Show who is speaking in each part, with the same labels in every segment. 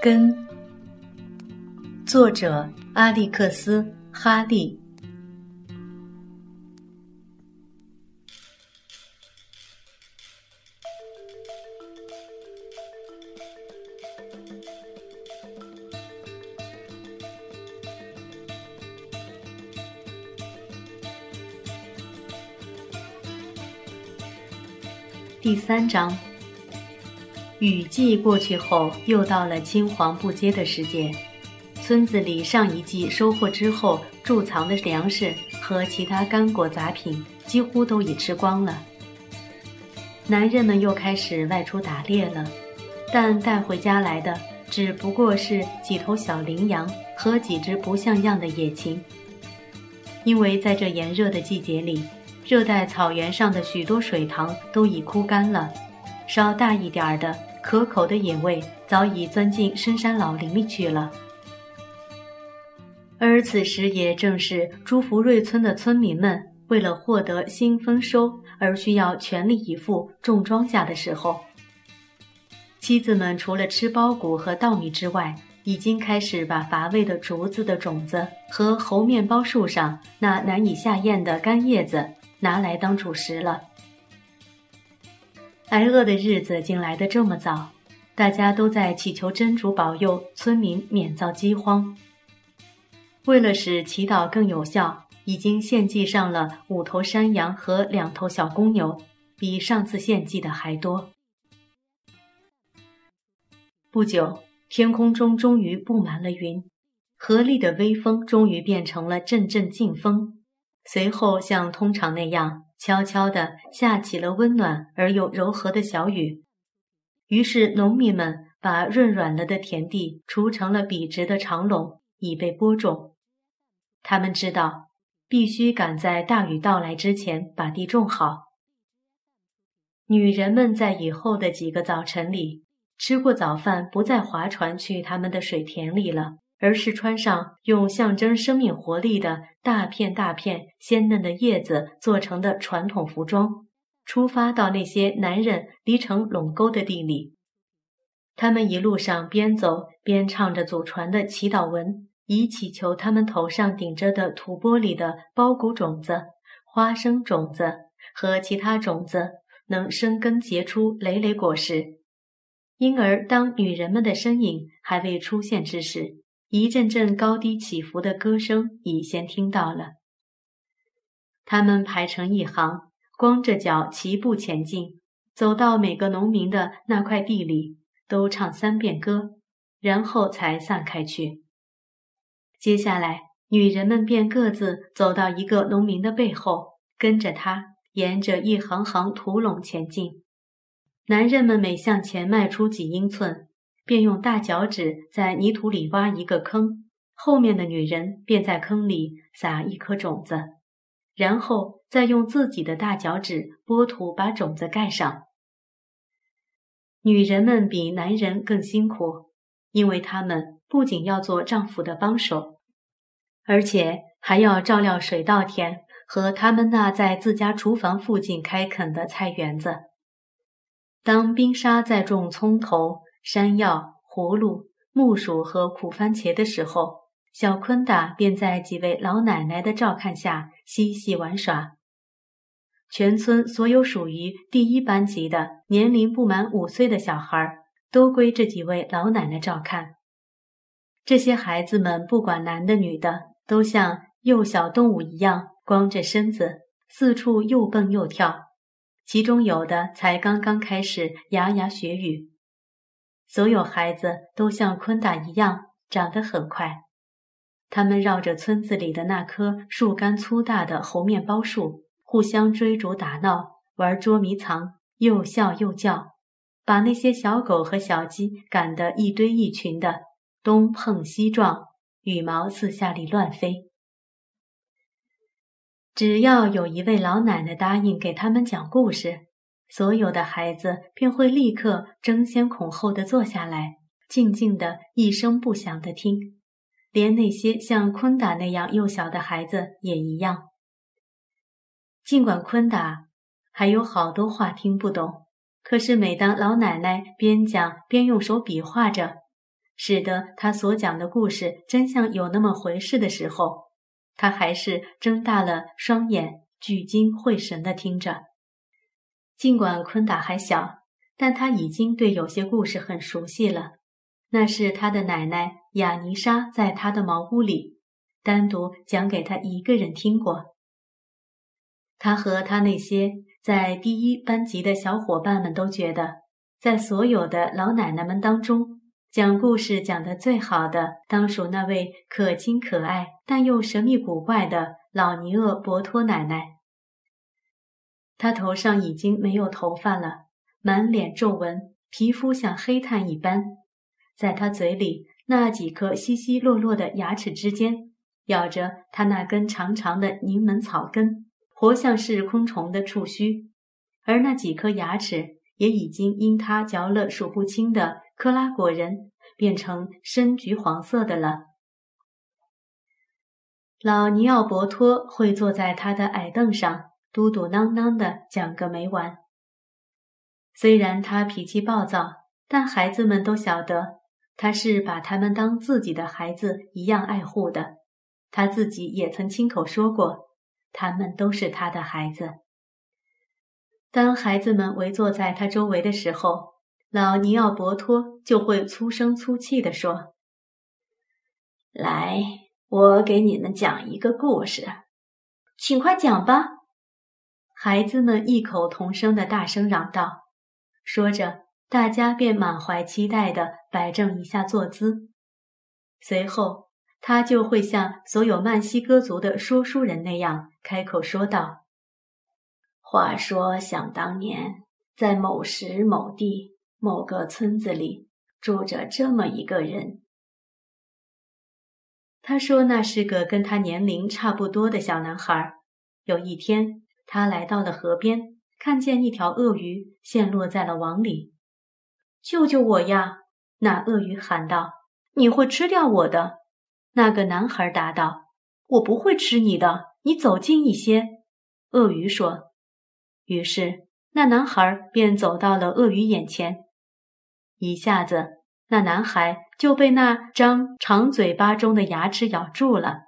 Speaker 1: 根，作者阿历克斯·哈利。第三章。雨季过去后，又到了青黄不接的时节。村子里上一季收获之后贮藏的粮食和其他干果杂品，几乎都已吃光了。男人们又开始外出打猎了，但带回家来的只不过是几头小羚羊和几只不像样的野禽。因为在这炎热的季节里，热带草原上的许多水塘都已枯干了，稍大一点儿的。可口的野味早已钻进深山老林里去了，而此时也正是朱福瑞村的村民们为了获得新丰收而需要全力以赴种庄稼的时候。妻子们除了吃苞谷和稻米之外，已经开始把乏味的竹子的种子和猴面包树上那难以下咽的干叶子拿来当主食了。挨饿的日子竟来得这么早，大家都在祈求真主保佑村民免遭饥荒。为了使祈祷更有效，已经献祭上了五头山羊和两头小公牛，比上次献祭的还多。不久，天空中终于布满了云，和砾的微风终于变成了阵阵劲风，随后像通常那样。悄悄地下起了温暖而又柔和的小雨，于是农民们把润软了的田地锄成了笔直的长垄，以备播种。他们知道，必须赶在大雨到来之前把地种好。女人们在以后的几个早晨里，吃过早饭，不再划船去他们的水田里了。而是穿上用象征生命活力的大片大片鲜嫩的叶子做成的传统服装，出发到那些男人犁成垄沟的地里。他们一路上边走边唱着祖传的祈祷文，以祈求他们头上顶着的土钵里的苞谷种子、花生种子和其他种子能生根结出累累果实。因而，当女人们的身影还未出现之时，一阵阵高低起伏的歌声已先听到了。他们排成一行，光着脚齐步前进，走到每个农民的那块地里，都唱三遍歌，然后才散开去。接下来，女人们便各自走到一个农民的背后，跟着他沿着一行行土垄前进。男人们每向前迈出几英寸。便用大脚趾在泥土里挖一个坑，后面的女人便在坑里撒一颗种子，然后再用自己的大脚趾拨土把种子盖上。女人们比男人更辛苦，因为她们不仅要做丈夫的帮手，而且还要照料水稻田和他们那在自家厨房附近开垦的菜园子。当冰沙在种葱头。山药、葫芦、木薯和苦番茄的时候，小昆达便在几位老奶奶的照看下嬉戏玩耍。全村所有属于第一班级的年龄不满五岁的小孩，都归这几位老奶奶照看。这些孩子们不管男的女的，都像幼小动物一样，光着身子四处又蹦又跳，其中有的才刚刚开始牙牙学语。所有孩子都像昆达一样长得很快，他们绕着村子里的那棵树干粗大的猴面包树，互相追逐打闹，玩捉迷藏，又笑又叫，把那些小狗和小鸡赶得一堆一群的，东碰西撞，羽毛四下里乱飞。只要有一位老奶奶答应给他们讲故事。所有的孩子便会立刻争先恐后地坐下来，静静地一声不响地听，连那些像昆达那样幼小的孩子也一样。尽管昆达还有好多话听不懂，可是每当老奶奶边讲边用手比划着，使得他所讲的故事真像有那么回事的时候，他还是睁大了双眼，聚精会神地听着。尽管昆达还小，但他已经对有些故事很熟悉了。那是他的奶奶雅尼莎在他的茅屋里单独讲给他一个人听过。他和他那些在第一班级的小伙伴们都觉得，在所有的老奶奶们当中，讲故事讲得最好的，当属那位可亲可爱但又神秘古怪的老尼厄伯托奶奶。他头上已经没有头发了，满脸皱纹，皮肤像黑炭一般。在他嘴里，那几颗稀稀落落的牙齿之间，咬着他那根长长的柠檬草根。活像是昆虫的触须，而那几颗牙齿也已经因他嚼了数不清的克拉果仁，变成深橘黄色的了。老尼奥伯托会坐在他的矮凳上，嘟嘟囔囔的讲个没完。虽然他脾气暴躁，但孩子们都晓得他是把他们当自己的孩子一样爱护的。他自己也曾亲口说过。他们都是他的孩子。当孩子们围坐在他周围的时候，老尼奥伯托就会粗声粗气地说：“
Speaker 2: 来，我给你们讲一个故事，
Speaker 1: 请快讲吧！”孩子们异口同声的大声嚷道。说着，大家便满怀期待地摆正一下坐姿，随后。他就会像所有曼西哥族的说书人那样开口说道：“
Speaker 2: 话说，想当年，在某时某地某个村子里，住着这么一个人。”
Speaker 1: 他说：“那是个跟他年龄差不多的小男孩。有一天，他来到了河边，看见一条鳄鱼陷落在了网里。‘救救我呀！’那鳄鱼喊道：‘你会吃掉我的。’”那个男孩答道：“我不会吃你的，你走近一些。”鳄鱼说。于是那男孩便走到了鳄鱼眼前，一下子，那男孩就被那张长嘴巴中的牙齿咬住了。“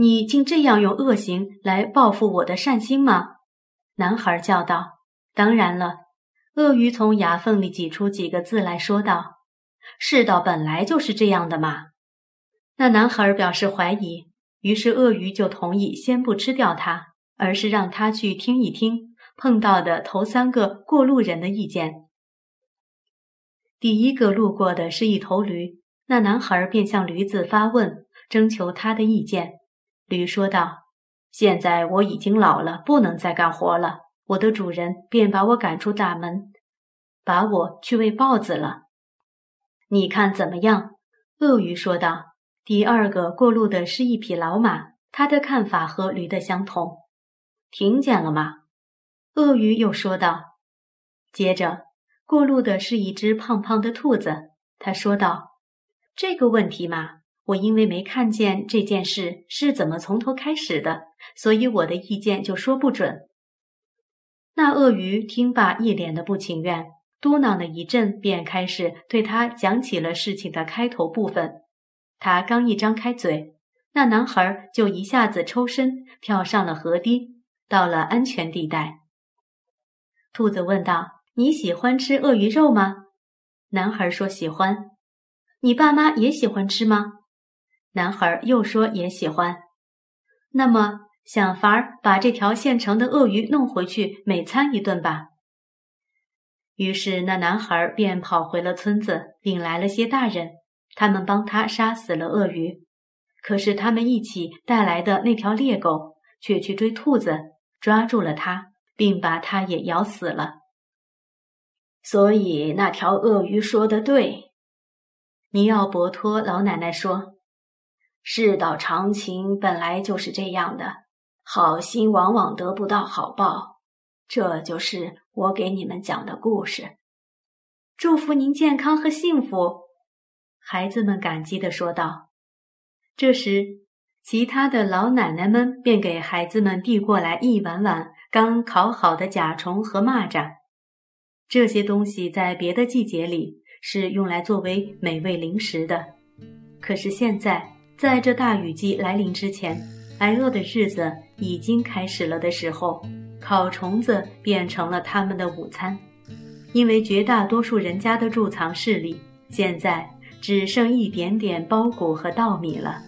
Speaker 1: 你竟这样用恶行来报复我的善心吗？”男孩叫道。“当然了。”鳄鱼从牙缝里挤出几个字来说道：“世道本来就是这样的嘛。”那男孩表示怀疑，于是鳄鱼就同意先不吃掉它，而是让他去听一听碰到的头三个过路人的意见。第一个路过的是一头驴，那男孩便向驴子发问，征求他的意见。驴说道：“现在我已经老了，不能再干活了，我的主人便把我赶出大门，把我去喂豹子了。你看怎么样？”鳄鱼说道。第二个过路的是一匹老马，他的看法和驴的相同。听见了吗？鳄鱼又说道。接着过路的是一只胖胖的兔子，他说道：“这个问题嘛，我因为没看见这件事是怎么从头开始的，所以我的意见就说不准。”那鳄鱼听罢，一脸的不情愿，嘟囔了一阵，便开始对他讲起了事情的开头部分。他刚一张开嘴，那男孩就一下子抽身跳上了河堤，到了安全地带。兔子问道：“你喜欢吃鳄鱼肉吗？”男孩说：“喜欢。”“你爸妈也喜欢吃吗？”男孩又说：“也喜欢。”“那么想法儿把这条现成的鳄鱼弄回去，美餐一顿吧。”于是那男孩便跑回了村子，领来了些大人。他们帮他杀死了鳄鱼，可是他们一起带来的那条猎狗却去追兔子，抓住了它，并把它也咬死了。
Speaker 2: 所以那条鳄鱼说的对，
Speaker 1: 尼奥伯托老奶奶说：“
Speaker 2: 世道常情本来就是这样的，好心往往得不到好报。这就是我给你们讲的故事。
Speaker 1: 祝福您健康和幸福。”孩子们感激地说道。这时，其他的老奶奶们便给孩子们递过来一碗碗刚烤好的甲虫和蚂蚱。这些东西在别的季节里是用来作为美味零食的。可是现在，在这大雨季来临之前，挨饿的日子已经开始了的时候，烤虫子变成了他们的午餐。因为绝大多数人家的贮藏室里，现在只剩一点点苞谷和稻米了。